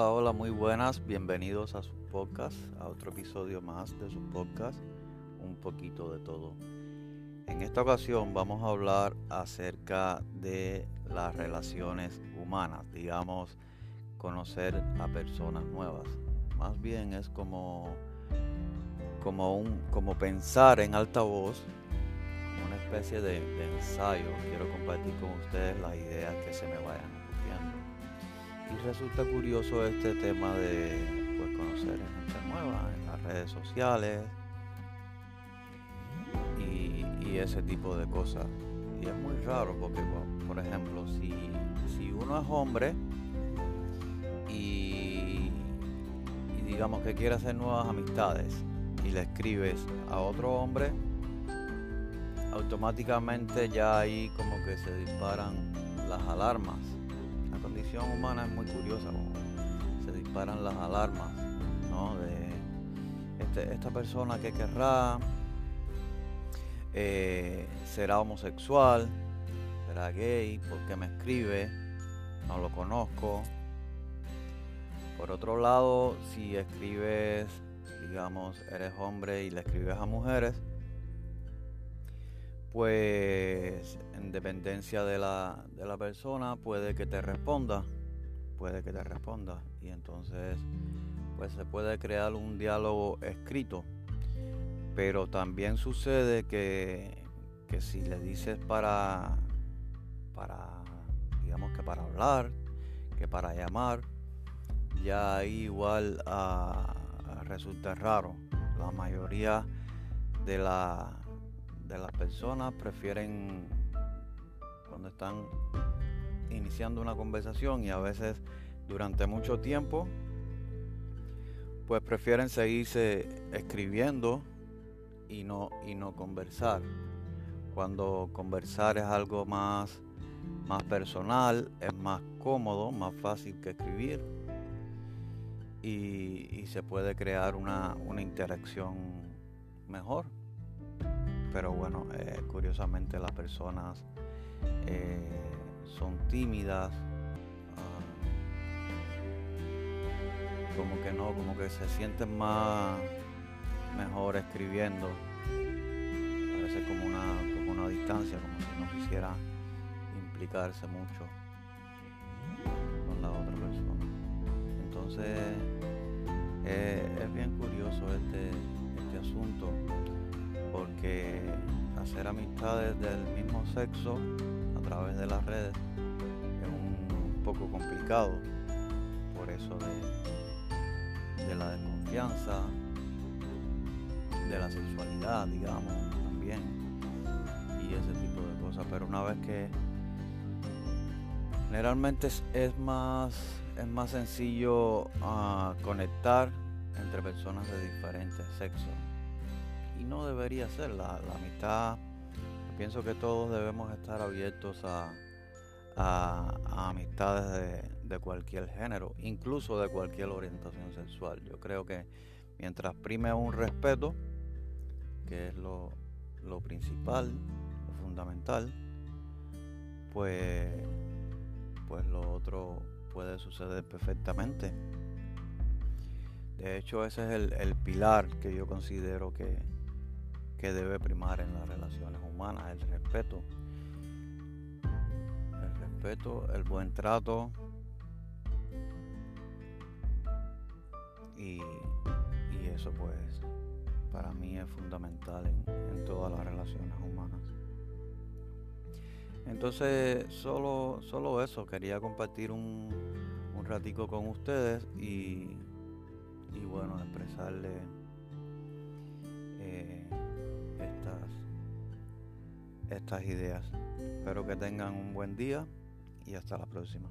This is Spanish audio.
Hola, hola, muy buenas. Bienvenidos a su podcast, a otro episodio más de su podcast, un poquito de todo. En esta ocasión vamos a hablar acerca de las relaciones humanas, digamos, conocer a personas nuevas. Más bien es como, como, un, como pensar en alta voz, una especie de ensayo. Quiero compartir con ustedes las ideas que se me vayan y resulta curioso este tema de pues, conocer gente nueva en las redes sociales y, ese tipo de cosas. Y es muy raro porque, por ejemplo, si, si uno es hombre y, y digamos que quiere hacer nuevas amistades y le escribes a otro hombre, automáticamente ya ahí como que se disparan las alarmas condición humana es muy curiosa, se disparan las alarmas. De este, esta persona que querrá, eh, será homosexual, será gay, porque me escribe, no lo conozco. Por otro lado, si escribes, digamos, eres hombre y le escribes a mujeres, pues en dependencia de la, de la persona puede que te responda, puede que te responda y entonces pues se puede crear un diálogo escrito, pero también sucede que, que si le dices para, para, digamos que para hablar, que para llamar, ya ahí igual ah, resulta raro. La mayoría de la de las personas prefieren cuando están iniciando una conversación y a veces durante mucho tiempo pues prefieren seguirse escribiendo y no y no conversar. Cuando conversar es algo más más personal es más cómodo más fácil que escribir y, se puede crear una, una interacción mejor pero bueno, eh, curiosamente las personas eh, son tímidas, ah, como que no, como que se sienten más mejor escribiendo, a veces como una, como una distancia, como si no quisiera implicarse mucho con la otra persona. Entonces eh, es bien curioso este, este asunto porque hacer amistades del mismo sexo a través de las redes es un poco complicado. Por eso de, la desconfianza, de la sexualidad, digamos, también, y ese tipo de cosas. Pero una vez que generalmente es, más es más sencillo ah, conectar entre personas de diferentes sexos y no debería ser. La, amistad, pienso que todos debemos estar abiertos a, amistades de, cualquier género, incluso de cualquier orientación sexual. Yo creo que mientras prime un respeto, que es lo, principal, lo fundamental, pues, pues lo otro puede suceder perfectamente. De hecho, ese es el pilar que yo considero que, que debe primar en las relaciones humanas, el respeto. El respeto, el buen trato y, eso pues para mí es fundamental en, todas las relaciones humanas. Entonces solo, solo eso, quería compartir un, un ratico con ustedes y, y bueno, expresarle eh, estas ideas. Espero que tengan un buen día y hasta la próxima.